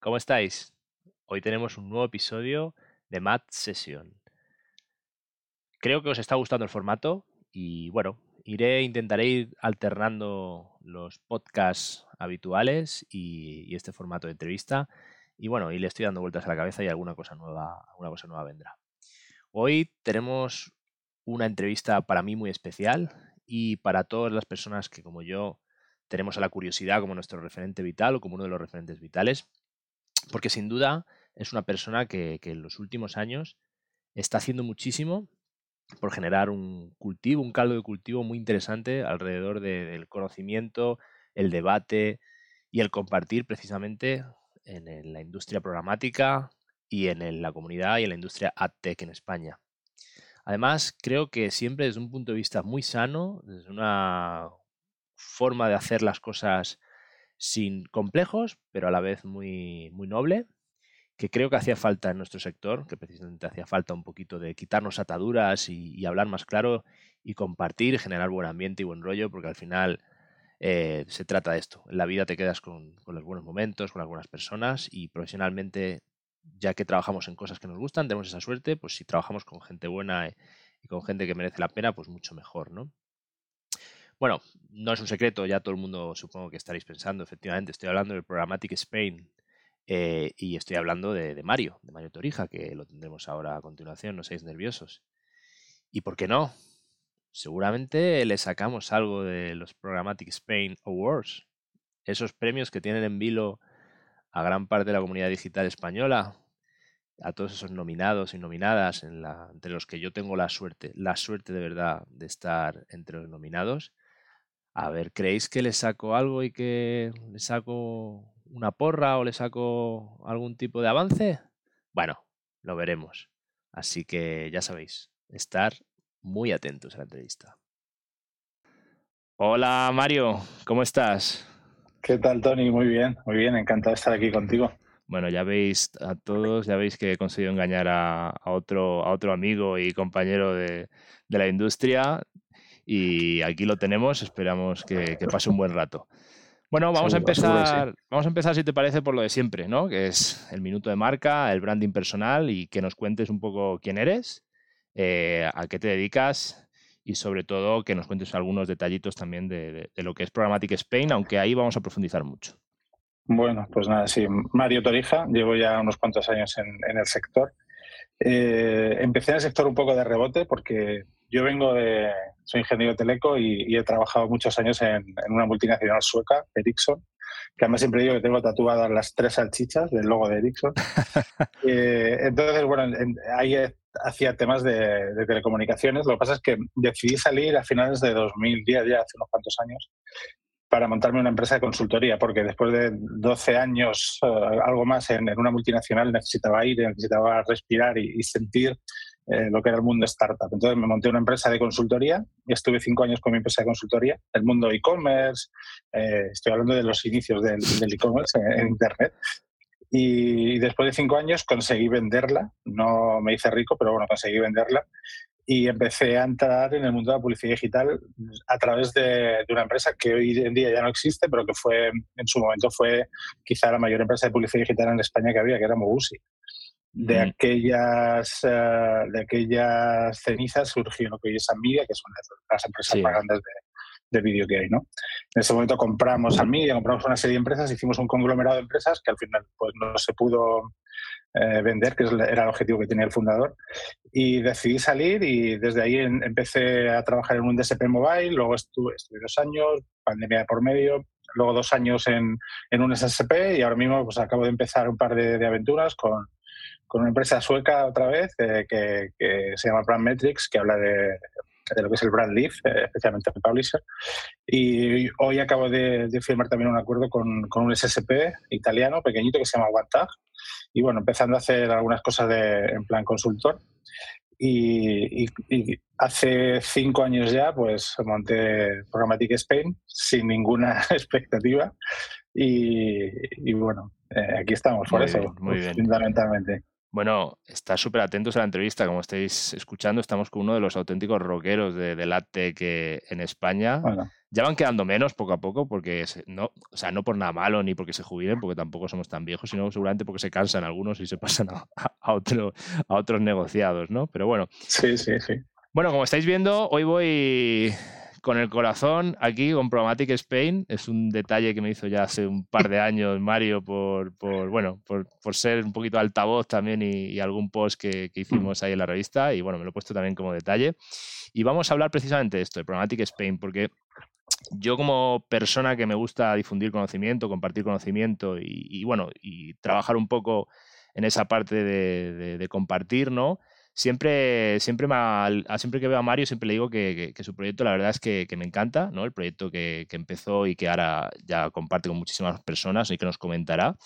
¿cómo estáis? Hoy tenemos un nuevo episodio de Mat Session. Creo que os está gustando el formato y bueno, iré, intentaré ir alternando los podcasts habituales y, este formato de entrevista. Y bueno, y le estoy dando vueltas a la cabeza y alguna cosa nueva, alguna cosa nueva vendrá. Hoy tenemos una entrevista para mí muy especial y para todas las personas que como yo tenemos a la curiosidad como nuestro referente vital o como uno de los referentes vitales, porque sin duda es una persona que, en los últimos años está haciendo muchísimo por generar un cultivo, un caldo de cultivo muy interesante alrededor del conocimiento, el debate y el compartir precisamente en, la industria programática y en la comunidad y en la industria AdTech en España. Además, creo que siempre desde un punto de vista muy sano, desde una forma de hacer las cosas sin complejos, pero a la vez muy, muy noble, que creo que hacía falta en nuestro sector, que precisamente hacía falta un poquito de quitarnos ataduras y, hablar más claro y compartir, generar buen ambiente y buen rollo, porque al final eh, se trata de esto. En la vida te quedas con, los buenos momentos, con algunas personas y profesionalmente, ya que trabajamos en cosas que nos gustan, tenemos esa suerte, pues si trabajamos con gente buena y con gente que merece la pena, pues mucho mejor, ¿no? Bueno, no es un secreto, ya todo el mundo supongo que estaréis pensando, efectivamente, estoy hablando del Programmatic Spain eh, y estoy hablando de, Mario, de Mario Torija, que lo tendremos ahora a continuación, no seáis nerviosos. ¿Y por qué no? Seguramente le sacamos algo de los Programmatic Spain Awards, esos premios que tienen en vilo a gran parte de la comunidad digital española, a todos esos nominados y nominadas, entre los que yo tengo la suerte, la suerte de verdad de estar entre los nominados. A ver, ¿creéis que le saco algo y que le saco una porra o le saco algún tipo de avance? Bueno, lo veremos. Así que ya sabéis, estar muy atentos a la entrevista. Hola Mario, ¿cómo estás? ¿Qué tal Tony? Muy bien, muy bien, encantado de estar aquí contigo. Bueno, ya veis a todos, ya veis que he conseguido engañar a, otro, a otro amigo y compañero de, de la industria y aquí lo tenemos, esperamos que, pase un buen rato. Bueno, vamos a empezar, vamos a empezar si te parece por lo de siempre, ¿no? Que es el minuto de marca, el branding personal y que nos cuentes un poco quién eres, eh, a qué te dedicas y sobre todo que nos cuentes algunos detallitos también de, lo que es Programmatic Spain, aunque ahí vamos a profundizar mucho. Bueno, pues nada, sí, Mario Torija, llevo ya unos cuantos años en, el sector. Eh, empecé en el sector un poco de rebote porque yo vengo de, soy ingeniero teleco y, he trabajado muchos años en, una multinacional sueca, Ericsson, que además siempre digo que tengo tatuadas las tres salchichas del logo de Ericsson. Eh, entonces, bueno, ahí hacía temas de, telecomunicaciones. Lo que pasa es que decidí salir a finales de 2010, ya hace unos cuantos años, para montarme una empresa de consultoría, porque después de 12 años, eh, algo más en, una multinacional, necesitaba ir, necesitaba respirar y sentir eh, lo que era el mundo startup. Entonces me monté una empresa de consultoría y estuve cinco años con mi empresa de consultoría, el mundo e-commerce, eh, estoy hablando de los inicios del, e-commerce en, Internet. Y después de cinco años conseguí venderla, no me hice rico, pero bueno, conseguí venderla y empecé a entrar en el mundo de la publicidad digital a través de, de, una empresa que hoy en día ya no existe, pero que fue en su momento fue quizá la mayor empresa de publicidad digital en España que había, que era Mobusi de, aquellas, eh, de aquellas cenizas surgió lo que hoy es Amiga, que es una de las empresas más grandes de, de vídeo que hay. ¿no? En ese momento compramos Amiga, compramos una serie de empresas, hicimos un conglomerado de empresas que al final pues, no se pudo eh, vender, que era el objetivo que tenía el fundador. Y decidí salir y desde ahí empecé a trabajar en un DSP Mobile, luego estuve, estuve dos años, pandemia de por medio, luego dos años en, en un SSP y ahora mismo pues acabo de empezar un par de, de aventuras con, con una empresa sueca otra vez eh, que, se llama Brand Metrics, que habla de, lo que es el brand leaf, eh, especialmente el publisher. Y hoy acabo de, firmar también un acuerdo con, un SSP italiano pequeñito que se llama OneTag. Y bueno, empezando a hacer algunas cosas de, en plan consultor. Y, hace cinco años ya, pues monté Programmatic Spain sin ninguna expectativa. Y, bueno, eh, aquí estamos por eso, fundamentalmente. Bueno, está súper atentos a la entrevista. Como estáis escuchando, estamos con uno de los auténticos rockeros de, de que en España. Ya van quedando menos poco a poco, porque no, o sea, no por nada malo ni porque se jubilen, porque tampoco somos tan viejos, sino seguramente porque se cansan algunos y se pasan a, a, otro, a otros negociados, ¿no? Pero bueno. Sí, sí, sí. Bueno, como estáis viendo, hoy voy con el corazón aquí con Programmatic Spain. Es un detalle que me hizo ya hace un par de años Mario por, por bueno, por, por, ser un poquito altavoz también y, algún post que, que, hicimos ahí en la revista. Y bueno, me lo he puesto también como detalle. Y vamos a hablar precisamente de esto, de Programmatic Spain, porque yo como persona que me gusta difundir conocimiento, compartir conocimiento y, bueno, y trabajar un poco en esa parte de, de, compartir, ¿no? Siempre, siempre, me, siempre que veo a Mario, siempre le digo que, su proyecto la verdad es que, me encanta, ¿no? El proyecto que, empezó y que ahora ya comparte con muchísimas personas y que nos comentará.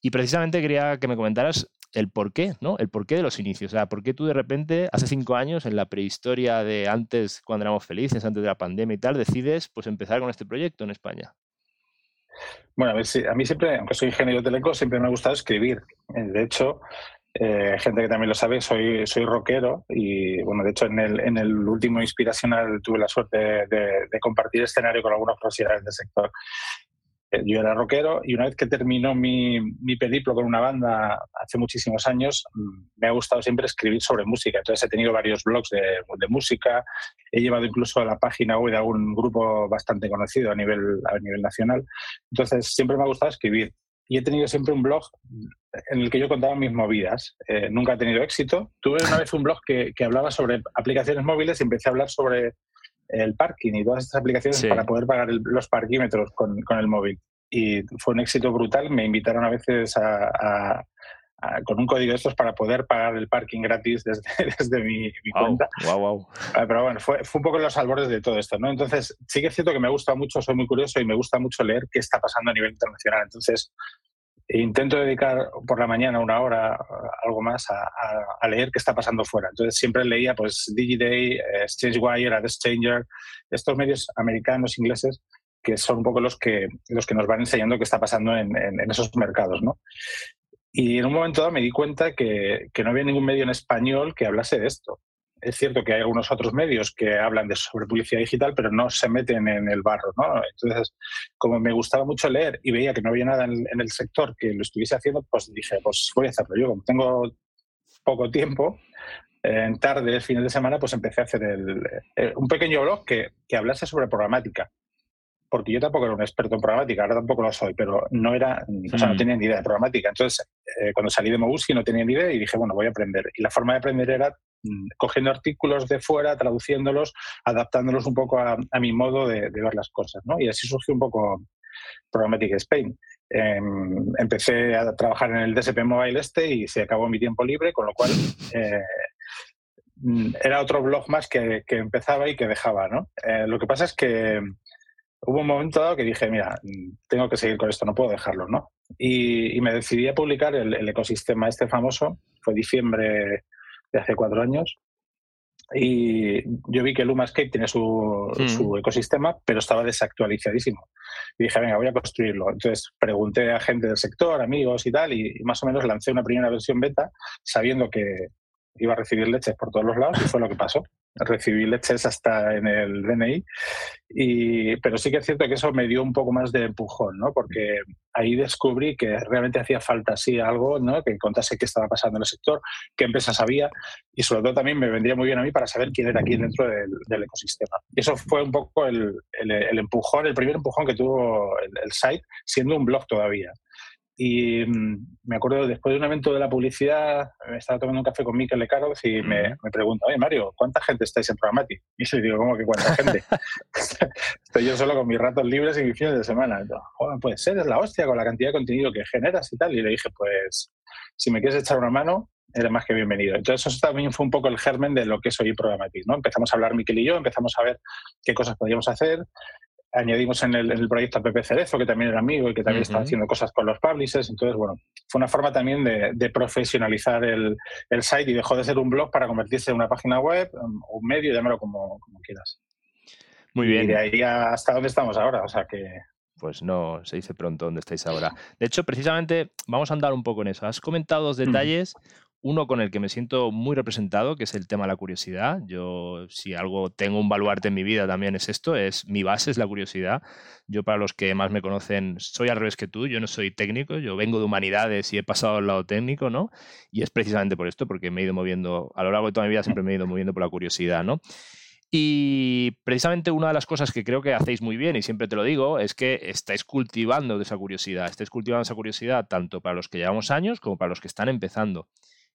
Y precisamente quería que me comentaras el porqué, ¿no? El porqué de los inicios. O sea, ¿por qué tú de repente, hace cinco años, en la prehistoria de antes, cuando éramos felices, antes de la pandemia y tal, decides pues empezar con este proyecto en España? Bueno, a, mí siempre, aunque soy ingeniero teleco, siempre me ha gustado escribir. Eh, de hecho, eh, gente que también lo sabe, soy, soy rockero y, bueno, de hecho, en el, en el último Inspiracional tuve la suerte de, de compartir escenario con algunos profesionales del sector. Eh, yo era rockero y una vez que terminó mi, mi, periplo con una banda hace muchísimos años, mm, me ha gustado siempre escribir sobre música. Entonces he tenido varios blogs de, de música, he llevado incluso a la página web de algún grupo bastante conocido a nivel, a nivel nacional. Entonces siempre me ha gustado escribir. Y he tenido siempre un blog en el que yo contaba mis movidas. Eh, nunca he tenido éxito. Tuve una vez un blog que, que hablaba sobre aplicaciones móviles y empecé a hablar sobre el parking y todas estas aplicaciones para poder pagar los parquímetros con, con, el móvil. Y fue un éxito brutal. Me invitaron a veces a, con un código de estos para poder pagar el parking gratis desde, desde mi, cuenta. Wow, wow. Ah, pero bueno, fue, fue, un poco en los albores de todo esto. ¿no? Entonces, sí que es cierto que me gusta mucho, soy muy curioso y me gusta mucho leer qué está pasando a nivel internacional. Entonces, intento dedicar por la mañana una hora, algo más, a, leer qué está pasando fuera. Entonces siempre leía pues Digiday, eh, Wire, Ad Stranger, estos medios americanos, ingleses, que son un poco los que, los que nos van enseñando qué está pasando en, esos mercados. ¿no? Y en un momento dado me di cuenta que, que no había ningún medio en español que hablase de esto es cierto que hay algunos otros medios que hablan de sobre publicidad digital, pero no se meten en el barro, ¿no? Entonces, como me gustaba mucho leer y veía que no había nada en, el sector que lo estuviese haciendo, pues dije, pues voy a hacerlo yo. Como tengo poco tiempo, en tardes, fines de semana, pues empecé a hacer eh, un pequeño blog que, que hablase sobre programática porque yo tampoco era un experto en programática, ahora tampoco lo soy, pero no era, o sea, no mm. tenía ni idea de programática. Entonces, eh, cuando salí de Mobuski no tenía ni idea y dije, bueno, voy a aprender. Y la forma de aprender era mm, cogiendo artículos de fuera, traduciéndolos, adaptándolos un poco a, mi modo de, ver las cosas, ¿no? Y así surgió un poco Programmatic Spain. Em, empecé a trabajar en el DSP Mobile este y se acabó mi tiempo libre, con lo cual eh, mm, era otro blog más que, que, empezaba y que dejaba, ¿no? Eh, lo que pasa es que hubo un momento dado que dije, mira, tengo que seguir con esto, no puedo dejarlo, ¿no? Y, me decidí a publicar el, ecosistema este famoso, fue diciembre de hace cuatro años, y yo vi que Lumascape tiene su, hmm. su, ecosistema, pero estaba desactualizadísimo. Y dije, venga, voy a construirlo. Entonces pregunté a gente del sector, amigos y tal, y, más o menos lancé una primera versión beta sabiendo que iba a recibir leches por todos los lados y fue lo que pasó recibí leches hasta en el DNI, y, pero sí que es cierto que eso me dio un poco más de empujón, ¿no? porque ahí descubrí que realmente hacía falta así algo ¿no? que contase qué estaba pasando en el sector, qué empresas había y sobre todo también me vendría muy bien a mí para saber quién era aquí dentro del, ecosistema. Y eso fue un poco el, el, empujón, el primer empujón que tuvo el, el site, siendo un blog todavía. Y mm, me acuerdo, después de un evento de la publicidad, me estaba tomando un café con Mikel Lecaros y me, me pregunta, oye Mario, ¿cuánta gente estáis en Programmatic? Y yo digo, ¿cómo que cuánta gente? Estoy yo solo con mis ratos libres y mis fines de semana. Entonces, Joder, puede ser, es la hostia con la cantidad de contenido que generas y tal. Y le dije, pues, si me quieres echar una mano, eres más que bienvenido. Entonces, eso también fue un poco el germen de lo que es hoy Programmatic, ¿no? Empezamos a hablar Miquel y yo, empezamos a ver qué cosas podíamos hacer, añadimos en el, proyecto a Pepe Cerezo, que también era amigo y que también estaba haciendo cosas con los publishers. Entonces, bueno, fue una forma también de, profesionalizar el, site y dejó de ser un blog para convertirse en una página web um, o un medio, llámalo como, como quieras. Muy bien. Y de ahí hasta dónde estamos ahora, o sea que... Pues no, se dice pronto dónde estáis ahora. De hecho, precisamente vamos a andar un poco en eso. Has comentado dos detalles. Uno con el que me siento muy representado, que es el tema de la curiosidad. Yo, si algo tengo un baluarte en mi vida también es esto, es mi base es la curiosidad. Yo, para los que más me conocen, soy al revés que tú, yo no soy técnico, yo vengo de humanidades y he pasado al lado técnico, ¿no? Y es precisamente por esto, porque me he ido moviendo, a lo largo de toda mi vida siempre me he ido moviendo por la curiosidad, ¿no? Y precisamente una de las cosas que creo que hacéis muy bien, y siempre te lo digo, es que estáis cultivando esa curiosidad. Estáis cultivando esa curiosidad tanto para los que llevamos años como para los que están empezando.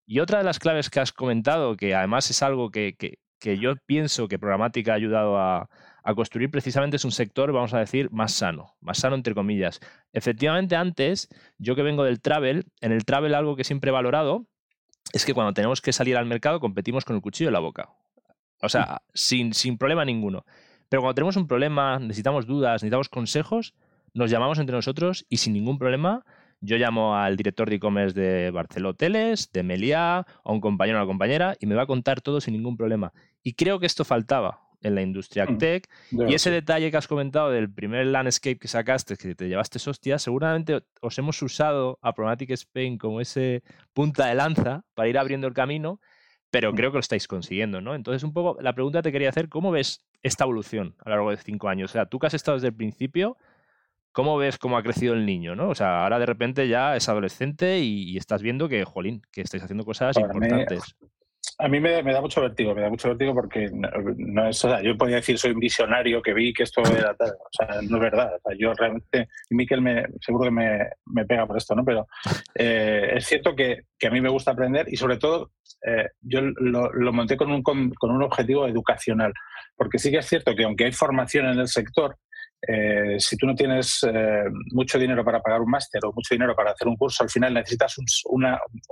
Y otra de las claves que has comentado, que además es algo que, yo pienso que Programática ha ayudado a, construir precisamente es un sector, vamos a decir, más sano, más sano entre comillas. Efectivamente, antes, yo que vengo del travel, en el travel algo que siempre he valorado es que cuando tenemos que salir al mercado competimos con el cuchillo en la boca. O sea, sin, sin problema ninguno. Pero cuando tenemos un problema, necesitamos dudas, necesitamos consejos, nos llamamos entre nosotros y sin ningún problema yo llamo al director de e-commerce de Barceló Hoteles, de Meliá, a un compañero o una compañera y me va a contar todo sin ningún problema. Y creo que esto faltaba en la industria mm, tech. y ese detalle que has comentado del primer landscape que sacaste, que te llevaste hostias, seguramente os hemos usado a Programmatic Spain como ese punta de lanza para ir abriendo el camino, pero mm. creo que lo estáis consiguiendo, ¿no? Entonces, un poco la pregunta te quería hacer, ¿cómo ves esta evolución a lo largo de cinco años? O sea, tú que has estado desde el principio, ¿cómo ves cómo ha crecido el niño? ¿no? O sea, ahora de repente ya es adolescente y, estás viendo que, jolín, que estáis haciendo cosas importantes. a mí me, da mucho vértigo, me da mucho vértigo porque no, es, o sea, yo podía decir soy un visionario que vi que esto era tal, o sea, no es verdad, o sea, yo realmente, y Miquel me, seguro que me, pega por esto, ¿no? Pero eh, es cierto que, a mí me gusta aprender y sobre todo eh, yo lo, lo monté con un, con un objetivo educacional, porque sí que es cierto que aunque hay formación en el sector, eh, si tú no tienes eh, mucho dinero para pagar un máster o mucho dinero para hacer un curso, al final necesitas un,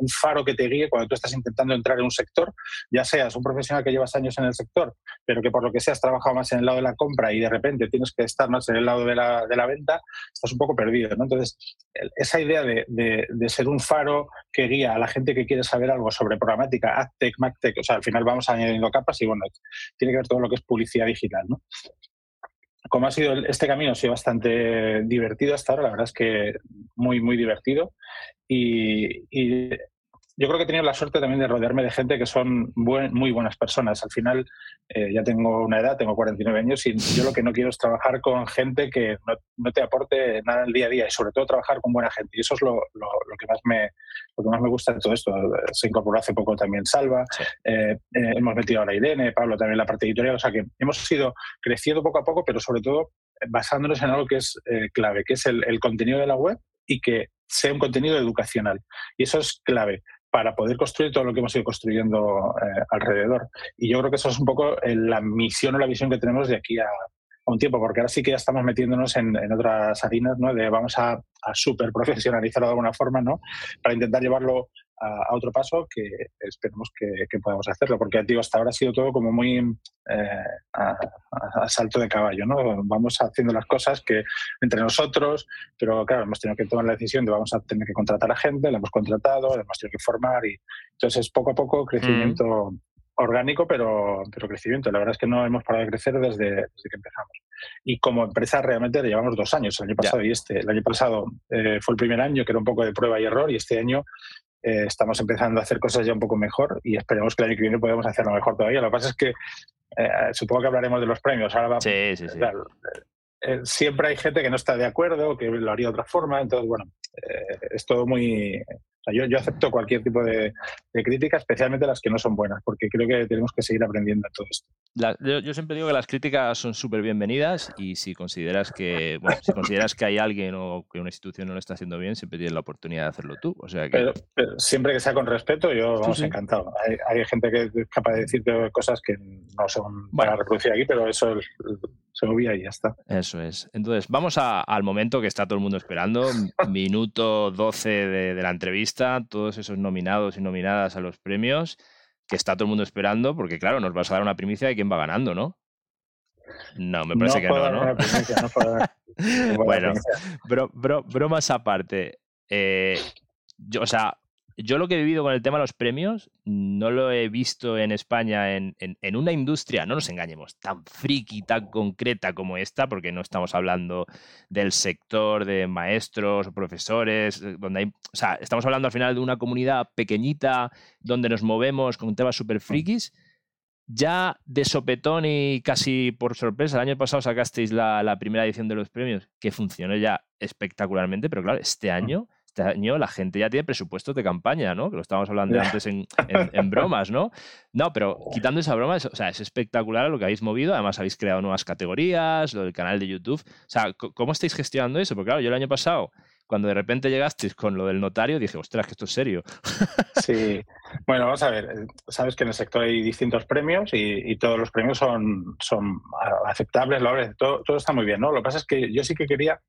faro que te guíe cuando tú estás intentando entrar en un sector, ya seas un profesional que llevas años en el sector, pero que por lo que sea has trabajado más en el lado de la compra y de repente tienes que estar más en el lado de la, de la venta, estás un poco perdido. Entonces, esa idea de, de, ser un faro que guía a la gente que quiere saber algo sobre programática, AdTech, MacTech, o sea, al final vamos añadiendo capas y bueno, tiene que ver todo lo que es publicidad digital. ¿no? Como ha sido este camino, ha sido bastante divertido hasta ahora, la verdad es que muy, muy divertido. Y, y yo creo que he tenido la suerte también de rodearme de gente que son muy buenas personas. Al final, eh, ya tengo una edad, tengo 49 años, y yo lo que no quiero es trabajar con gente que no, te aporte nada el día a día, y sobre todo trabajar con buena gente. Y eso es lo, que, más me, lo que más me gusta de todo esto. Se incorporó hace poco también Salva, eh, eh, hemos metido ahora Irene, Pablo también la parte editorial, o sea que hemos ido creciendo poco a poco, pero sobre todo basándonos en algo que es clave, que es el, el contenido de la web y que sea un contenido educacional. Y eso es clave para poder construir todo lo que hemos ido construyendo eh, alrededor. Y yo creo que eso es un poco eh, la misión o la visión que tenemos de aquí a, un tiempo, porque ahora sí que ya estamos metiéndonos en, otras harinas, ¿no? De vamos a, a super profesionalizarlo de alguna forma, ¿no? Para intentar llevarlo a, otro paso que esperemos que, podamos hacerlo, porque digo, hasta ahora ha sido todo como muy eh, a, salto de caballo, ¿no? Vamos haciendo las cosas que entre nosotros, pero claro, hemos tenido que tomar la decisión de vamos a tener que contratar a gente, la hemos contratado, hemos tenido que formar y entonces poco a poco crecimiento orgánico, pero, pero crecimiento. La verdad es que no hemos parado de crecer desde, desde que empezamos. Y como empresa realmente le llevamos dos años, el año pasado y este. El año pasado eh, fue el primer año que era un poco de prueba y error y este año eh, estamos empezando a hacer cosas ya un poco mejor y esperemos que el año que viene podamos hacerlo mejor todavía. Lo que pasa es que eh, supongo que hablaremos de los premios. Ahora sí, sí, sí. Eh, siempre hay gente que no está de acuerdo, que lo haría de otra forma. Entonces, bueno, es todo muy, yo, yo, acepto cualquier tipo de, crítica, especialmente las que no son buenas, porque creo que tenemos que seguir aprendiendo todo esto. yo, siempre digo que las críticas son súper bienvenidas y si consideras que bueno, si consideras que hay alguien o que una institución no lo está haciendo bien, siempre tienes la oportunidad de hacerlo tú. O sea pero, siempre que sea con respeto, yo vamos encantado. Hay, gente que es capaz de decirte cosas que no son para reproducir aquí, pero eso se obvia y ya está. Eso es. Entonces, vamos al momento que está todo el mundo esperando, minuto 12 de la entrevista todos esos nominados y nominadas a los premios, que está todo el mundo esperando, porque claro, nos vas a dar una primicia de quién va ganando, ¿no? No, me parece que no, ¿no? bueno, bromas aparte. Eh, yo, o sea, yo lo que he vivido con el tema de los premios no lo he visto en España en, una industria, no nos engañemos, tan friki, tan concreta como esta, porque no estamos hablando del sector de maestros o profesores, eh, donde hay, o sea, estamos hablando al final de una comunidad pequeñita donde nos movemos con temas súper frikis. Ya de sopetón y casi por sorpresa, el año pasado sacasteis la, la primera edición de los premios, que funcionó ya espectacularmente, pero claro, este año este año la gente ya tiene presupuestos de campaña, ¿no? Que lo estábamos hablando antes en, bromas, ¿no? No, pero quitando esa broma, es, o sea, es espectacular lo que habéis movido. Además, habéis creado nuevas categorías, lo del canal de YouTube. O sea, ¿cómo estáis gestionando eso? Porque claro, yo el año pasado, cuando de repente llegasteis con lo del notario, dije, ostras, que esto es serio. Sí, bueno, vamos a ver. Eh, sabes que en el sector hay distintos premios y, todos los premios son, son aceptables, todo, todo está muy bien, ¿no? Lo que pasa es que yo sí que quería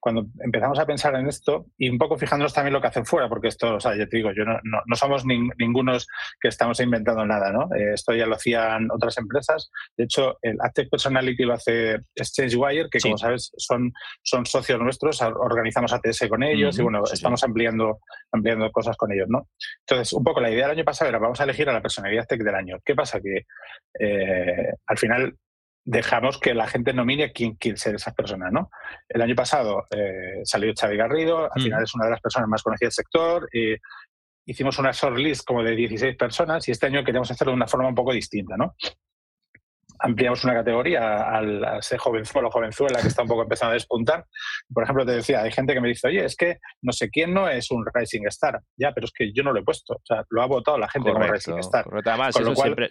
cuando empezamos a pensar en esto y un poco fijándonos también lo que hacen fuera, porque esto, o sea, yo te digo, yo no, no, somos ningunos que estamos inventando nada, ¿no? Eh, esto ya lo hacían otras empresas. De hecho, el Active Personality lo hace ExchangeWire, que como sabes son, son socios nuestros, organizamos ATS con ellos y bueno, estamos ampliando, ampliando cosas con ellos, ¿no? Entonces, un poco la idea del año pasado era vamos a elegir a la personalidad tech del año. ¿Qué pasa? Que eh, al final dejamos que la gente nomine a quién quiere ser esas personas, ¿no? El año pasado eh, salió Xavi Garrido, al final mm. es una de las personas más conocidas del sector, hicimos una shortlist como de 16 personas y este año queremos hacerlo de una forma un poco distinta, ¿no? Ampliamos una categoría al, a ese jovenzuelo o jovenzuela que está un poco empezando a despuntar. Por ejemplo, te decía, hay gente que me dice, oye, es que no sé quién no es un Rising Star. Ya, pero es que yo no lo he puesto. O sea, lo ha votado la gente como Rising Star. Además,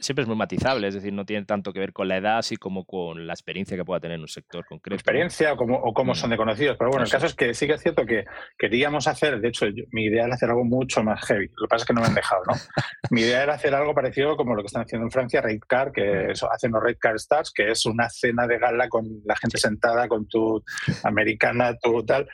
siempre, es muy matizable, es decir, no tiene tanto que ver con la edad, así como con la experiencia que pueda tener en un sector concreto. Experiencia o cómo, o cómo mm. son de conocidos. Pero bueno, el caso es que sí que es cierto que queríamos hacer, de hecho, mi idea era hacer algo mucho más heavy. Lo que pasa es que no me han dejado, ¿no? mi idea era hacer algo parecido como lo que están haciendo en Francia, Raid Car, que eso, hacen los Raid Car Stars, que es es una cena de gala con la gente sentada, con tu americana, tu tal.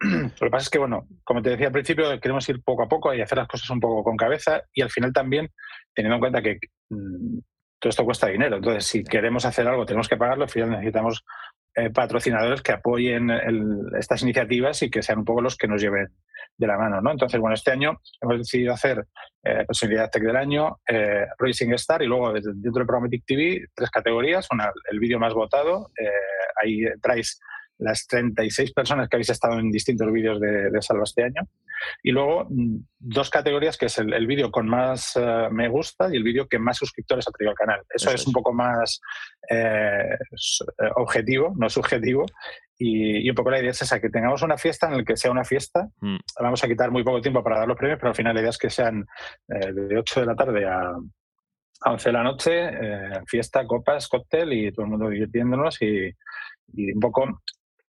Lo que pasa es que, bueno, como te decía al principio, queremos ir poco a poco y hacer las cosas un poco con cabeza y al final también teniendo en cuenta que mm, todo esto cuesta dinero. Entonces, si queremos hacer algo, tenemos que pagarlo, al final necesitamos eh, patrocinadores que apoyen estas iniciativas y que sean un poco los que nos lleven de la mano. ¿no? Entonces, bueno, este año hemos decidido hacer eh, Posibilidad Tech del Año, eh, Racing Star y luego dentro del Programmatic TV tres categorías. Una, el vídeo más votado, eh, ahí traes las 36 personas que habéis estado en distintos vídeos de, de Salva este año. Y luego mm, dos categorías, que es el, vídeo con más eh, me gusta y el vídeo que más suscriptores ha traído al canal. Eso, es, un poco más eh, eh, objetivo, no subjetivo. Y, un poco la idea es esa, que tengamos una fiesta en la que sea una fiesta. Mm. Vamos a quitar muy poco tiempo para dar los premios, pero al final la idea es que sean de 8 de la tarde a, a 11 de la noche, fiesta, copas, cóctel y todo el mundo divirtiéndonos y, y un poco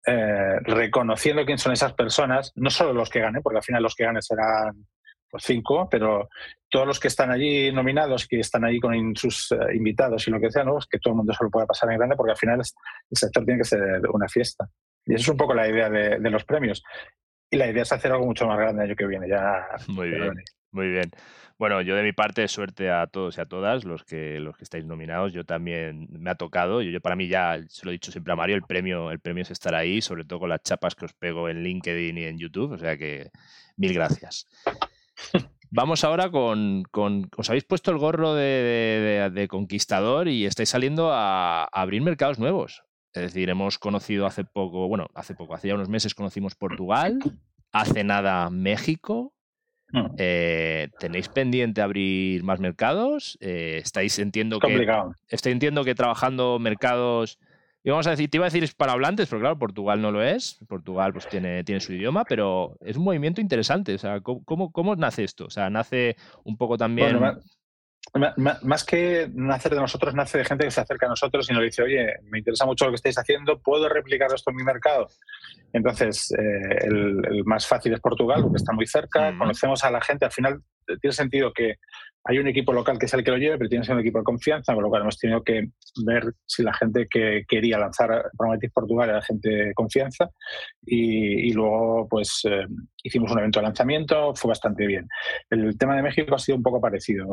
eh, reconociendo quién son esas personas, no solo los que ganen, porque al final los que ganen serán pues, cinco, pero todos los que están allí nominados, que están allí con sus eh, invitados y lo que sea, ¿no? es que todo el mundo se lo pueda pasar en grande, porque al final el sector tiene que ser una fiesta. Y eso es un poco la idea de, los premios. Y la idea es hacer algo mucho más grande el año que viene. Ya, muy bien, muy bien. Bueno, yo de mi parte, suerte a todos y a todas los que, los que estáis nominados. Yo también me ha tocado. Yo, para mí ya, se lo he dicho siempre a Mario, el premio, el premio es estar ahí, sobre todo con las chapas que os pego en LinkedIn y en YouTube. O sea que mil gracias. Vamos ahora con, Os habéis puesto el gorro de, conquistador y estáis saliendo a, a, abrir mercados nuevos. Es decir, hemos conocido hace poco, bueno, hace poco, hace ya unos meses conocimos Portugal, hace nada México, Mm. Eh, ¿Tenéis pendiente abrir más mercados? Eh, ¿Estáis entiendo que estoy entiendo que trabajando mercados y vamos a decir, te iba a decir hispanohablantes, pero claro, Portugal no lo es. Portugal pues tiene, tiene su idioma, pero es un movimiento interesante. O sea, ¿cómo, cómo, nace esto? O sea, nace un poco también. más que nacer de nosotros, nace de gente que se acerca a nosotros y nos dice, oye, me interesa mucho lo que estáis haciendo, ¿puedo replicar esto en mi mercado? Entonces, eh, el, más fácil es Portugal, porque está muy cerca, conocemos a la gente, al final eh, tiene sentido que hay un equipo local que es el que lo lleve, pero tiene que ser un equipo de confianza, con lo cual hemos tenido que ver si la gente que quería lanzar Prometis Portugal era gente de confianza y, luego pues eh, hicimos un evento de lanzamiento, fue bastante bien. El tema de México ha sido un poco parecido.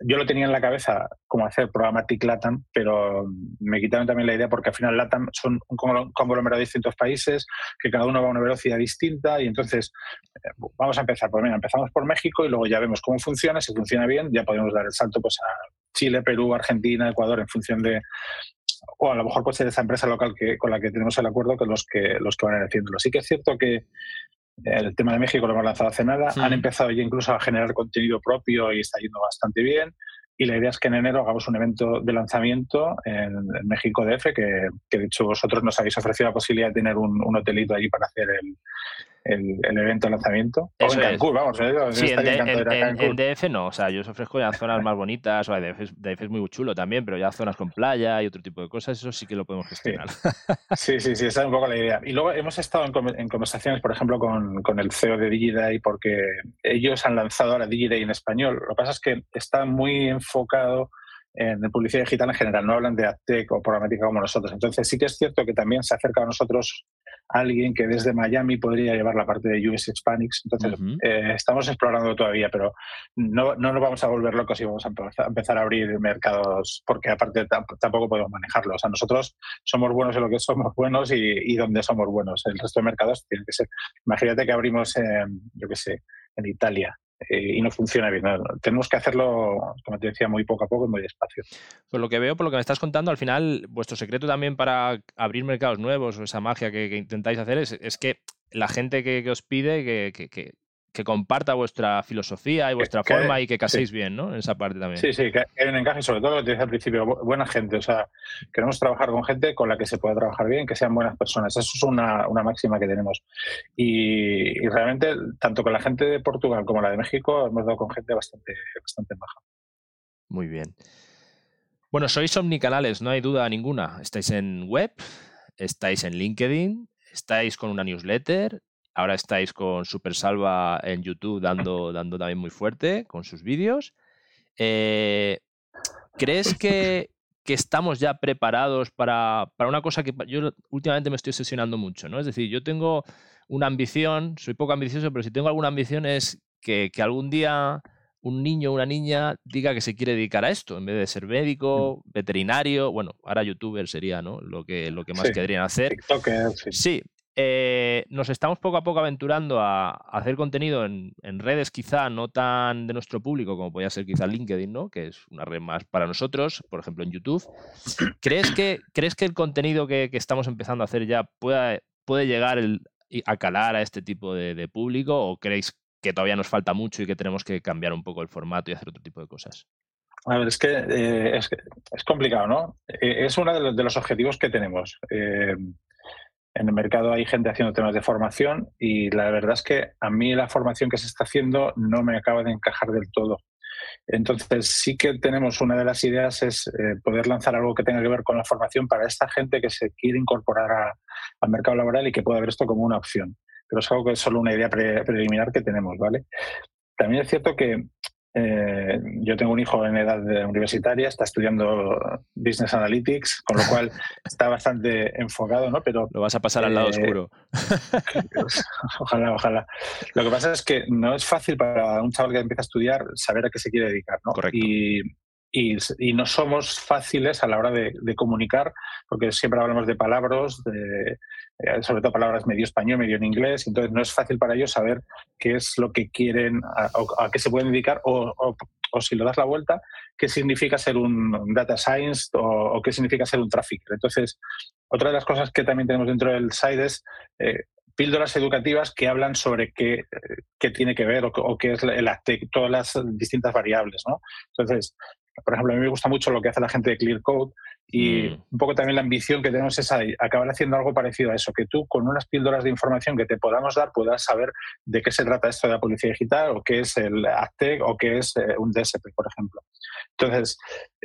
yo lo tenía en la cabeza como hacer Programmatic LATAM, pero me quitaron también la idea porque al final LATAM son un conglomerado de distintos países, que cada uno va a una velocidad distinta y entonces eh, vamos a empezar. Pues mira, empezamos por México y luego ya vemos cómo funciona, si funciona bien, ya podemos dar el salto pues a Chile, Perú, Argentina, Ecuador, en función de, o a lo mejor puede ser esa empresa local que, con la que tenemos el acuerdo que los que los que van haciéndolo. Sí que es cierto que el tema de México lo hemos lanzado hace nada. Han empezado ya incluso a generar contenido propio y está yendo bastante bien. Y la idea es que en enero hagamos un evento de lanzamiento en, México DF, que, que, de hecho vosotros nos habéis ofrecido la posibilidad de tener un, un hotelito allí para hacer el, el, evento de lanzamiento. o en Cancún, vamos. Sí, en, DF no, o sea, yo os ofrezco ya zonas más bonitas, o DF, DF, es muy chulo también, pero ya zonas con playa y otro tipo de cosas, eso sí que lo podemos gestionar. Sí, sí, sí, esa es un poco la idea. Y luego hemos estado en, conversaciones, por ejemplo, con, con, el CEO de Digiday, porque ellos han lanzado ahora Digiday en español. Lo que pasa es que está muy enfocado en publicidad digital en general, no hablan de AdTech o programática como nosotros. Entonces sí que es cierto que también se acerca a nosotros alguien que desde Miami podría llevar la parte de US Hispanics. Entonces eh, estamos explorando todavía, pero no, no, nos vamos a volver locos y vamos a empezar a abrir mercados porque aparte tampoco podemos manejarlos. O sea, nosotros somos buenos en lo que somos buenos y, y donde somos buenos. El resto de mercados tiene que ser. Imagínate que abrimos, en, yo qué sé, en Italia eh, y no funciona bien. Tenemos que hacerlo, como te decía, muy poco a poco y muy despacio. Por lo que veo, por lo que me estás contando, al final, vuestro secreto también para abrir mercados nuevos o esa magia que, intentáis hacer es, es, que la gente que, os pide que, que comparta vuestra filosofía y vuestra forma y que caséis bien, ¿no? En esa parte también. Sí, sí, que hay un encaje, sobre todo lo que te decía al principio, buena gente. O sea, queremos trabajar con gente con la que se pueda trabajar bien, que sean buenas personas. Eso es una, máxima que tenemos. Y, realmente, tanto con la gente de Portugal como la de México, hemos dado con gente bastante, bastante baja. Muy bien. Bueno, sois omnicanales, no hay duda ninguna. Estáis en web, estáis en LinkedIn, estáis con una newsletter, Ahora estáis con Super Salva en YouTube dando, dando también muy fuerte con sus vídeos. Eh, ¿Crees que, estamos ya preparados para, una cosa que yo últimamente me estoy obsesionando mucho? ¿no? Es decir, yo tengo una ambición, soy poco ambicioso, pero si tengo alguna ambición es que, algún día un niño o una niña diga que se quiere dedicar a esto, en vez de ser médico, mm. veterinario, bueno, ahora youtuber sería ¿no? lo, que, lo que más querrían hacer. sí. Eh, nos estamos poco a poco aventurando a, hacer contenido en, redes quizá no tan de nuestro público como podría ser quizá LinkedIn, ¿no? que es una red más para nosotros, por ejemplo en YouTube. ¿Crees que, ¿crees que el contenido que, estamos empezando a hacer ya pueda, puede llegar a calar a este tipo de, público o creéis que todavía nos falta mucho y que tenemos que cambiar un poco el formato y hacer otro tipo de cosas? A ver, es que, eh, es, complicado, ¿no? Eh, es uno de los, objetivos que tenemos en el mercado hay gente haciendo temas de formación y la verdad es que a mí la formación que se está haciendo no me acaba de encajar del todo. Entonces sí que tenemos una de las ideas es eh, poder lanzar algo que tenga que ver con la formación para esta gente que se quiere incorporar al mercado laboral y que pueda ver esto como una opción. Pero es algo que es solo una idea preliminar que tenemos, ¿vale? También es cierto que eh, yo tengo un hijo en edad universitaria, está estudiando Business Analytics, con lo cual está bastante enfocado, ¿no? Pero lo vas a pasar al lado eh, oscuro. ojalá, ojalá. Lo que pasa es que no es fácil para un chaval que empieza a estudiar saber a qué se quiere dedicar, ¿no? Correcto. Y, y, no somos fáciles a la hora de, comunicar, porque siempre hablamos de palabras, de, sobre todo palabras medio español, medio en inglés, entonces no es fácil para ellos saber qué es lo que quieren, a, a qué se pueden dedicar, o, o, si lo das la vuelta, qué significa ser un data science o, qué significa ser un trafficker. Entonces, otra de las cosas que también tenemos dentro del site es eh, píldoras educativas que hablan sobre qué, qué tiene que ver o, qué es todas las distintas variables. ¿no? Entonces, por ejemplo, a mí me gusta mucho lo que hace la gente de Clear Code y mm. un poco también la ambición que tenemos es acabar haciendo algo parecido a eso, que tú con unas píldoras de información que te podamos dar puedas saber de qué se trata esto de la policía digital o qué es el ACTEC o qué es eh, un DSP, por ejemplo. Entonces,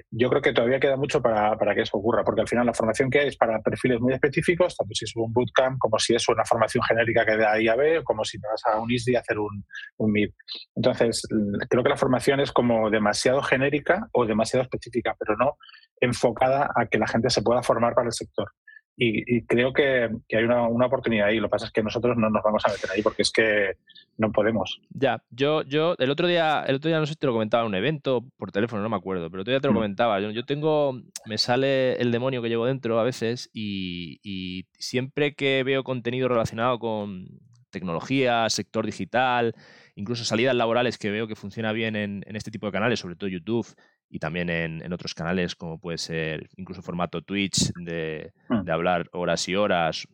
yo creo que todavía queda mucho para, para, que eso ocurra, porque al final la formación que hay es para perfiles muy específicos, tanto si es un bootcamp como si es una formación genérica que da A y a B, como si vas a un ISDI a hacer un, un MIP. Entonces, creo que la formación es como demasiado genérica o demasiado específica, pero no enfocada a que la gente se pueda formar para el sector. y, creo que, hay una, oportunidad ahí. Lo que pasa es que nosotros no nos vamos a meter ahí porque es que no podemos. Ya, yo, yo el otro día, el otro día no sé si te lo comentaba en un evento por teléfono, no me acuerdo, pero el otro día te lo mm. comentaba. Yo, tengo, me sale el demonio que llevo dentro a veces y, y siempre que veo contenido relacionado con tecnología, sector digital, incluso salidas laborales que veo que funciona bien en, en este tipo de canales, sobre todo YouTube y también en, otros canales como puede ser incluso formato Twitch de, mm. de, hablar horas y horas,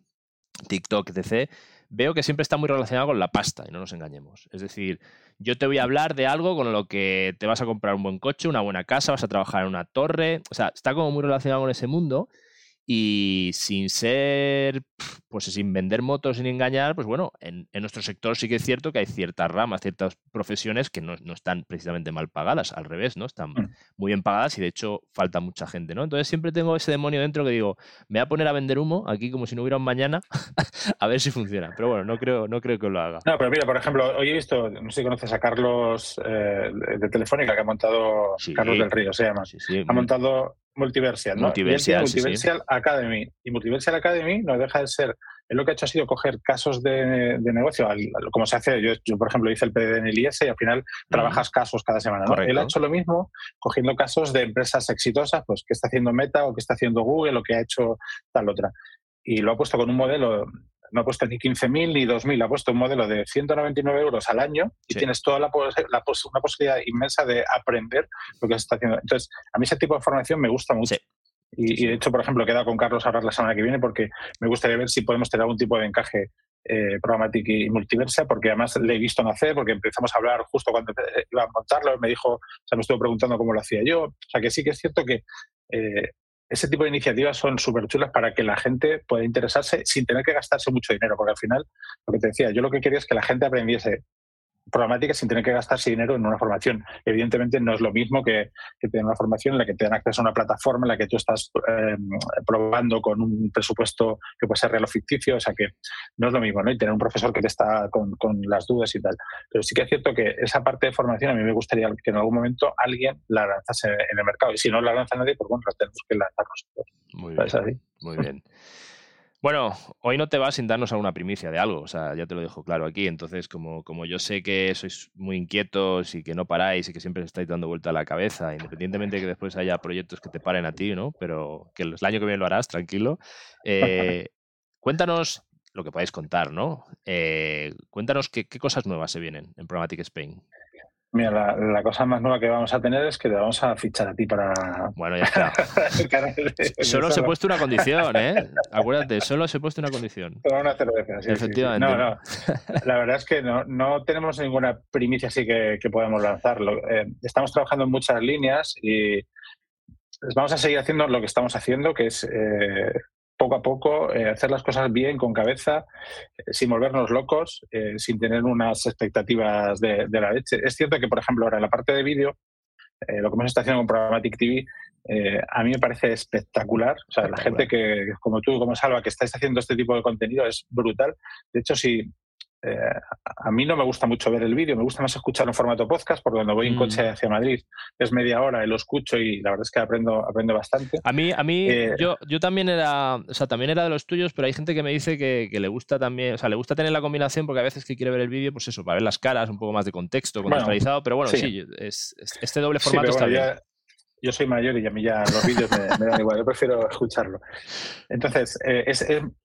TikTok, etc., veo que siempre está muy relacionado con la pasta y no nos engañemos. Es decir, yo te voy a hablar de algo con lo que te vas a comprar un buen coche, una buena casa, vas a trabajar en una torre, o sea, está como muy relacionado con ese mundo y sin ser, pues sin vender motos, sin engañar, pues bueno, en, nuestro sector sí que es cierto que hay ciertas ramas, ciertas profesiones que no, están precisamente mal pagadas, al revés, ¿no? Están mm. muy bien pagadas y de hecho falta mucha gente, ¿no? Entonces siempre tengo ese demonio dentro que digo, me voy a poner a vender humo aquí como si no hubiera un mañana, a ver si funciona. Pero bueno, no creo, no creo que lo haga. No, pero mira, por ejemplo, hoy he visto, no sé si conoces a Carlos eh, de Telefónica, que ha montado, Carlos del Río se llama, ha montado Multiversial, ¿no? Multiversial, Multiversial Academy. Y Multiversial Academy no deja de ser, lo que ha hecho ha sido coger casos de, negocio, como se hace, yo, por ejemplo hice el PD en el IS y al final trabajas casos cada semana. ¿no? Él ha hecho lo mismo, cogiendo casos de empresas exitosas, pues que está haciendo Meta o que está haciendo Google o que ha hecho tal otra. Y lo ha puesto con un modelo no ha puesto ni 15.000 ni 2.000, ha puesto un modelo de 199 euros al año y tienes toda la, una posibilidad inmensa de aprender lo que se está haciendo. Entonces, a mí ese tipo de formación me gusta mucho. Y, de hecho, por ejemplo, he quedado con Carlos a hablar la semana que viene porque me gustaría ver si podemos tener algún tipo de encaje eh, programático y multiversa, porque además le he visto nacer, porque empezamos a hablar justo cuando iba a montarlo, me dijo, o sea, me estuvo preguntando cómo lo hacía yo. O sea, que sí que es cierto que eh, ese tipo de iniciativas son súper chulas para que la gente pueda interesarse sin tener que gastarse mucho dinero, porque al final, lo que te decía, yo lo que quería es que la gente aprendiese programática sin tener que gastarse dinero en una formación. Evidentemente no es lo mismo que, tener una formación en la que te dan acceso a una plataforma en la que tú estás em, probando con un presupuesto que puede ser real o ficticio, o sea que no es lo mismo, ¿no? Y tener un profesor que te está con, las dudas y tal. Pero sí que es cierto que esa parte de formación a mí me gustaría que en algún momento alguien la lanzase en el mercado. Y si no la lanza nadie, pues bueno, la tenemos que lanzar nosotros. Muy bien. Muy bien. Bueno, hoy no te vas sin darnos alguna primicia de algo, o sea, ya te lo dejo claro aquí. Entonces, como, como yo sé que sois muy inquietos y que no paráis y que siempre estáis dando vuelta a la cabeza, independientemente de que después haya proyectos que te paren a ti, ¿no? Pero que el año que viene lo harás, tranquilo. Eh, cuéntanos lo que podáis contar, ¿no? Eh, cuéntanos qué, qué, cosas nuevas se vienen en Programmatic Spain. Mira, la, cosa más nueva que vamos a tener es que te vamos a fichar a ti para. Bueno, ya está. solo se ha puesto una condición, ¿eh? Acuérdate, solo se ha puesto una condición. Tomar una cerveza, sí. Efectivamente. No, no. La verdad es que no, no tenemos ninguna primicia así que, que podamos lanzarlo. Eh, estamos trabajando en muchas líneas y vamos a seguir haciendo lo que estamos haciendo, que es eh, poco a poco, eh, hacer las cosas bien, con cabeza, eh, sin volvernos locos, eh, sin tener unas expectativas de, la leche. Es cierto que, por ejemplo, ahora en la parte de vídeo, lo que hemos estado haciendo con Programmatic TV, a mí me parece espectacular. O sea, la gente que, como tú, como Salva, que estáis haciendo este tipo de contenido es brutal. De hecho, si, eh, a mí no me gusta mucho ver el vídeo, me gusta más escuchar en formato podcast, porque cuando voy en coche mm. hacia Madrid es media hora y lo escucho y la verdad es que aprendo, aprendo bastante. A mí, a mí eh, yo, yo también era, o sea, también era de los tuyos, pero hay gente que me dice que, le gusta también, o sea, le gusta tener la combinación porque a veces que quiere ver el vídeo, pues eso, para ver las caras, un poco más de contexto, contextualizado, pero bueno, sí, es, este doble formato está bien yo soy mayor y a mí ya los vídeos me, dan igual, yo prefiero escucharlo. Entonces, eh,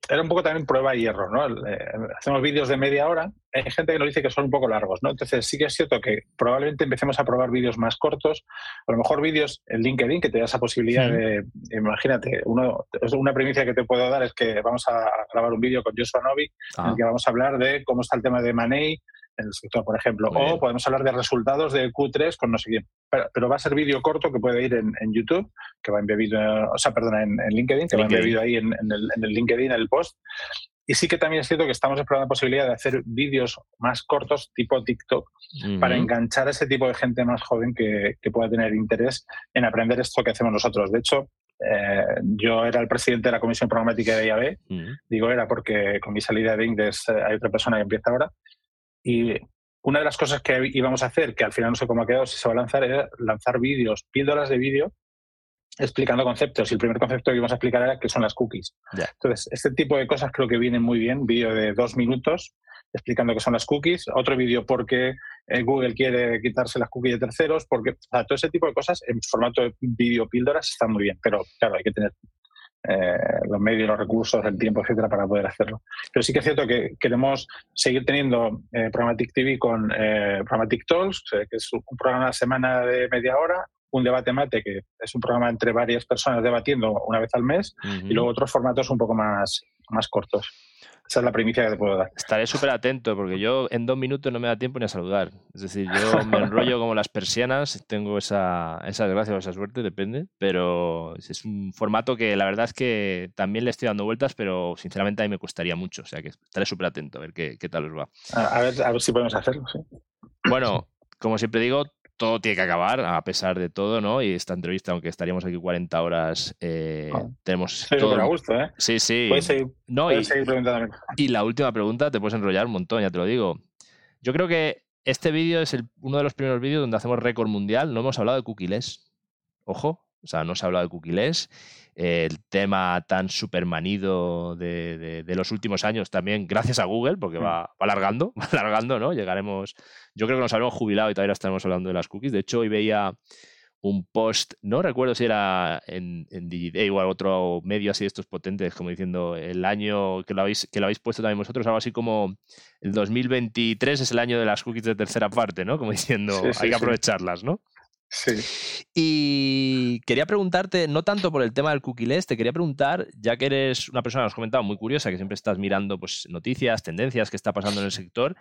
era un poco también prueba y error, ¿no? Eh, hacemos vídeos de media hora, hay gente que nos dice que son un poco largos, ¿no? Entonces, sí que es cierto que probablemente empecemos a probar vídeos más cortos, a lo mejor vídeos en LinkedIn que te da esa posibilidad de, imagínate, uno, una primicia que te puedo dar es que vamos a grabar un vídeo con Joshua Novi en el ah. que vamos a hablar de cómo está el tema de Money en el sector, por ejemplo. o podemos hablar de resultados de Q3 con no sé quién. Pero, va a ser vídeo corto que puede ir en, YouTube, que va embebido, o sea, perdón, en, LinkedIn, que va embebido ahí en, el, en el LinkedIn, en el post. Y sí que también es cierto que estamos explorando la posibilidad de hacer vídeos más cortos, tipo TikTok, para enganchar a ese tipo de gente más joven que, que, pueda tener interés en aprender esto que hacemos nosotros. De hecho, eh, yo era el presidente de la Comisión Programática de IAB, digo era porque con mi salida de Indes eh, hay otra persona que empieza ahora, y una de las cosas que íbamos a hacer, que al final no sé cómo ha quedado, si se va a lanzar, es lanzar vídeos, píldoras de vídeo explicando conceptos. Y el primer concepto que vamos a explicar era que son las cookies. Entonces, este tipo de cosas creo que vienen muy bien. Vídeo de dos minutos explicando qué son las cookies. Otro vídeo porque eh, Google quiere quitarse las cookies de terceros. Porque todo ese tipo de cosas en formato de vídeo píldoras está muy bien. Pero claro, hay que tener eh, los medios, los recursos, el tiempo, etcétera, para poder hacerlo. Pero sí que es cierto que queremos seguir teniendo eh, Programmatic TV con eh, Programmatic Talks, que es un programa a la semana de media hora, un debate mate, que es un programa entre varias personas debatiendo una vez al mes, y luego otros formatos un poco más, más cortos. Esa es la primicia que te puedo dar. Estaré súper atento porque yo en dos minutos no me da tiempo ni a saludar. Es decir, yo me enrollo como las persianas, tengo esa, esa desgracia o esa suerte, depende, pero es un formato que la verdad es que también le estoy dando vueltas, pero sinceramente a mí me costaría mucho. O sea que estaré súper atento a ver qué, qué tal os va. A, ver, a ver si podemos hacerlo, sí. Bueno, como siempre digo, todo tiene que acabar, a pesar de todo, ¿no? Y esta entrevista, aunque estaríamos aquí 40 horas, eh, ah. tenemos todo. a gusto, ¿eh? Sí, sí. Puedes seguir, no, y, seguir Y la última pregunta, te puedes enrollar un montón, ya te lo digo. Yo creo que este vídeo es uno de los primeros vídeos donde hacemos récord mundial. No hemos hablado de cookies. Ojo, o sea, no se ha hablado de cookies. el tema tan supermanido de, de, los últimos años también, gracias a Google, porque mm. va, va alargando, va alargando, ¿no? Llegaremos yo creo que nos habremos jubilado y todavía estamos hablando de las cookies. De hecho, hoy veía un post, no recuerdo si era en, en Digiday o otro medio así de estos potentes, como diciendo el año que lo habéis, que lo habéis puesto también vosotros, algo así como el 2023 es el año de las cookies de tercera parte, ¿no? Como diciendo, hay que aprovecharlas, ¿no? Sí. Y quería preguntarte, no tanto por el tema del cookie te quería preguntar, ya que eres una persona, has comentado, muy curiosa, que siempre estás mirando pues, noticias, tendencias que está pasando en el sector,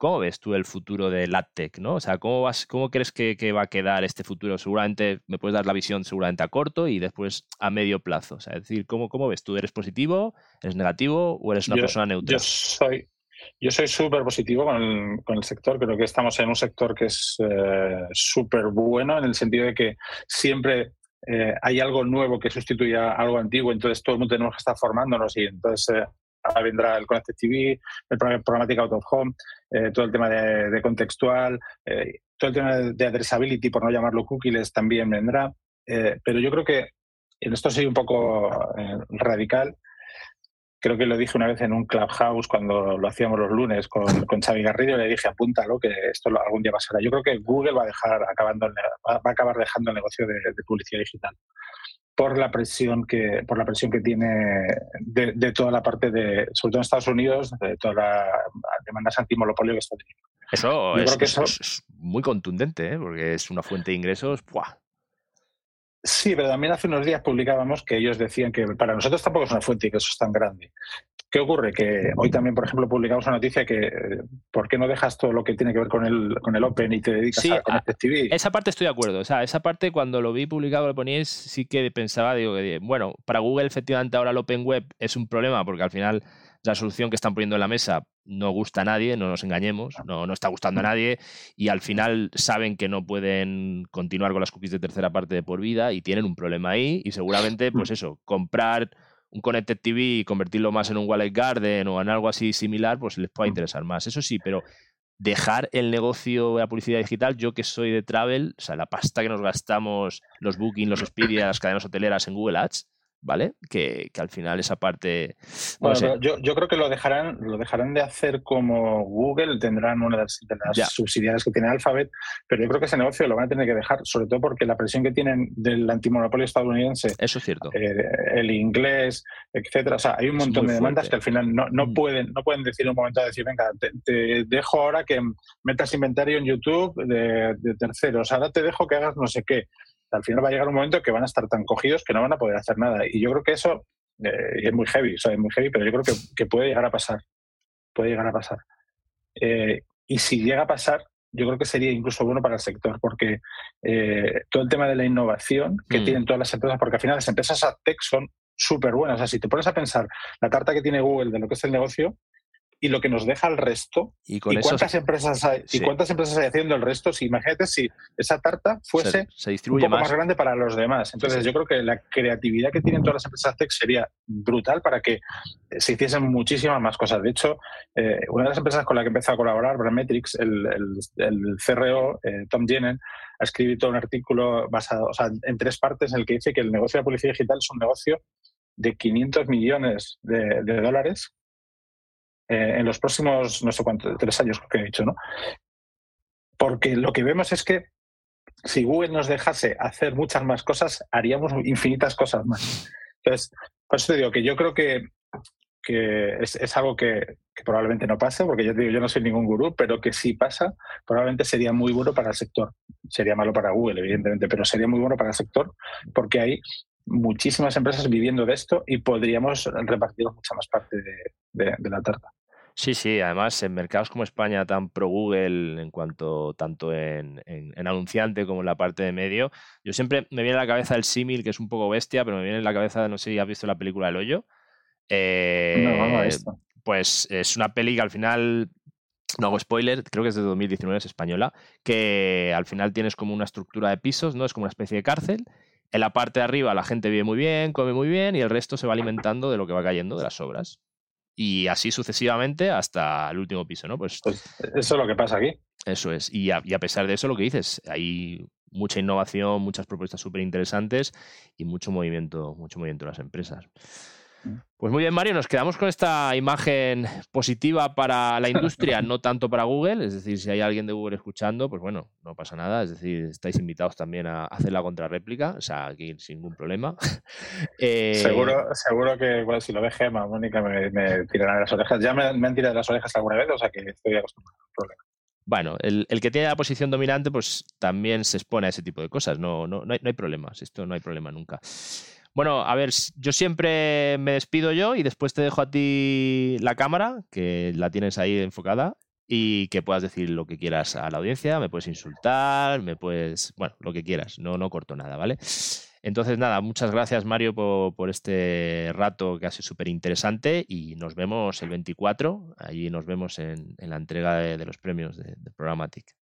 ¿Cómo ves tú el futuro de LATTEC? ¿no? O sea, ¿cómo, vas, cómo crees que, va a quedar este futuro? Seguramente me puedes dar la visión seguramente a corto y después a medio plazo. O sea, es decir, ¿cómo, cómo ves tú? ¿Eres positivo? ¿Eres negativo? ¿O eres una persona neutra? Yo soy, yo soy súper positivo con el, con el, sector. Creo que estamos en un sector que es eh, súper bueno en el sentido de que siempre eh, hay algo nuevo que sustituye a algo antiguo. Entonces todo el mundo tenemos que estar formándonos y entonces eh, vendrá el Connected TV, el Programmatic Out of Home, eh, todo el tema de, contextual, eh, todo el tema de, addressability, por no llamarlo cookies, también vendrá. Pero yo creo que en esto soy un poco radical. Creo que lo dije una vez en un clubhouse cuando lo hacíamos los lunes con, con Xavi Garrido le dije apúntalo que esto algún día pasará. Yo creo que Google va a dejar acabando va a acabar dejando el negocio de publicidad digital por la presión que por la presión que tiene de, toda la parte de sobre todo en Estados Unidos de todas las demandas antimonopolio que está teniendo eso, es, que eso es, muy contundente ¿eh? porque es una fuente de ingresos ¡buah! Sí, pero también hace unos días publicábamos que ellos decían que para nosotros tampoco es una fuente de ingresos tan grande. ¿Qué ocurre? Que hoy también, por ejemplo, publicamos una noticia que ¿por qué no dejas todo lo que tiene que ver con el, con el Open y te dedicas a Connected TV? Esa parte estoy de acuerdo. O sea, esa parte cuando lo vi publicado, lo poníais, sí que pensaba, digo, que, bueno, para Google efectivamente ahora el Open Web es un problema porque al final la solución que están poniendo en la mesa no gusta a nadie, no nos engañemos, no, no está gustando a nadie y al final saben que no pueden continuar con las cookies de tercera parte de por vida y tienen un problema ahí y seguramente, pues eso, comprar un Connected TV y convertirlo más en un Wallet Garden o en algo así similar, pues les puede mm. interesar más. Eso sí, pero dejar el negocio de la publicidad digital, yo que soy de travel, o sea, la pasta que nos gastamos, los bookings, los Expedia, las cadenas hoteleras en Google Ads, ¿vale? Que, al final esa parte... bueno, yo, yo, creo que lo dejarán, lo dejarán de hacer como Google, tendrán una de las, subsidiarias que tiene Alphabet, pero yo creo que ese negocio lo van a tener que dejar, sobre todo porque la presión que tienen del antimonopolio estadounidense, eso es cierto, eh, el inglés, etcétera, o sea, hay un montón de demandas que al final no, no, mm. pueden, no pueden decir en un momento de decir, venga, te, dejo ahora que metas inventario en YouTube de, de terceros, ahora te dejo que hagas no sé qué al final va a llegar un momento que van a estar tan cogidos que no van a poder hacer nada. Y yo creo que eso eh, es muy heavy, o sea, es muy heavy, pero yo creo que, puede llegar a pasar. Puede llegar a pasar. Eh, y si llega a pasar, yo creo que sería incluso bueno para el sector, porque eh, todo el tema de la innovación que mm. tienen todas las empresas, porque al final las empresas tech son súper buenas. O sea, si te pones a pensar la carta que tiene Google de lo que es el negocio, y lo que nos deja el resto. Y, cuántas, empresas hay, y cuántas empresas hay haciendo el resto. Si imagínate si esa tarta fuese un poco más. grande para los demás. Entonces, yo creo que la creatividad que tienen todas las empresas tech sería brutal para que se hiciesen muchísimas más cosas. De hecho, eh, una de las empresas con la que empezó a colaborar, Brandmetrics, el, el, CRO, eh, Tom Jenen, ha escrito un artículo basado o sea, en tres partes en el que dice que el negocio de la publicidad digital es un negocio de 500 millones de, dólares eh, en los próximos, no sé cuántos, tres años que he dicho, ¿no? Porque lo que vemos es que si Google nos dejase hacer muchas más cosas, haríamos infinitas cosas más. Entonces, por eso te digo que yo creo que, que es, algo que, probablemente no pase, porque yo te digo, yo no soy ningún gurú, pero que si pasa, probablemente sería muy bueno para el sector. Sería malo para Google, evidentemente, pero sería muy bueno para el sector, porque hay muchísimas empresas viviendo de esto y podríamos repartir mucha más parte de, la tarta. Sí, sí, además en mercados como España, tan pro Google en cuanto tanto en, anunciante como en la parte de medio, yo siempre me viene a la cabeza el símil, que es un poco bestia, pero me viene a la cabeza, no sé si has visto la película El Hoyo. Eh, pues es una peli que al final no hago spoiler, creo que es de 2019, es española, que al final tienes como una estructura de pisos, ¿no? Es como una especie de cárcel en la parte de arriba la gente vive muy bien, come muy bien y el resto se va alimentando de lo que va cayendo de las obras. Y así sucesivamente hasta el último piso, ¿no? Pues, pues eso es lo que pasa aquí. Eso es. Y a, y a pesar de eso, lo que dices, hay mucha innovación, muchas propuestas súper interesantes y mucho movimiento, mucho movimiento de las empresas. Pues muy bien, Mario, nos quedamos con esta imagen positiva para la industria, no tanto para Google. Es decir, si hay alguien de Google escuchando, pues bueno, no pasa nada. Es decir, estáis invitados también a hacer la contrarréplica, o sea, aquí sin ningún problema. Eh, seguro, seguro que si lo ve Gema, Mónica, me, me tirarán las orejas. Ya me, han tirado las orejas alguna vez, o sea que estoy acostumbrado al problema. Bueno, el, que tiene la posición dominante, pues también se expone a ese tipo de cosas. No, no, no, hay, no hay problemas. Esto no hay problema nunca. Bueno, a ver, yo siempre me despido yo y después te dejo a ti la cámara, que la tienes ahí enfocada, y que puedas decir lo que quieras a la audiencia, me puedes insultar, me puedes, bueno, lo que quieras, no, no corto nada, ¿vale? Entonces, nada, muchas gracias Mario por, este rato que ha sido súper interesante y nos vemos el 24, allí nos vemos en, la entrega de, los premios de, de Programmatic.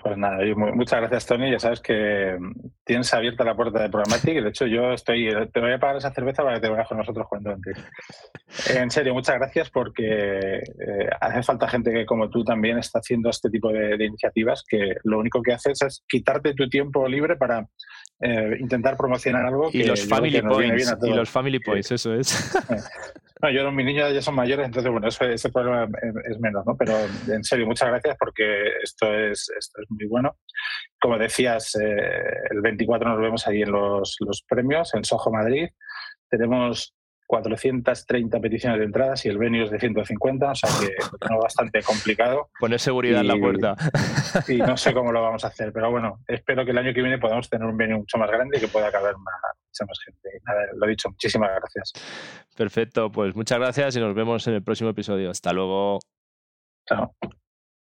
Pues nada, muchas gracias Tony. Ya sabes que mm, tienes abierta la puerta de Programmatic y de hecho yo estoy, te voy a pagar esa cerveza para que te vayas con nosotros cuando antes. En serio, muchas gracias porque eh, hace falta gente que como tú también está haciendo este tipo de, iniciativas que lo único que haces es quitarte tu tiempo libre para eh, intentar promocionar algo. Y los family points. Y los family points, eso es. No, yo, mis niños ya son mayores, entonces, bueno, ese problema es menos, ¿no? Pero en serio, muchas gracias porque esto es, esto es muy bueno. Como decías, eh, el 24 nos vemos ahí en los, los premios, en Soho, Madrid. Tenemos 430 peticiones de entradas y el venue es de 150, o sea que tengo bastante complicado. Poner seguridad en la puerta. Y no sé cómo lo vamos a hacer, pero bueno, espero que el año que viene podamos tener un venue mucho más grande y que pueda caber mucha más gente. Nada, lo dicho, muchísimas gracias. Perfecto, pues muchas gracias y nos vemos en el próximo episodio. Hasta luego. Chao.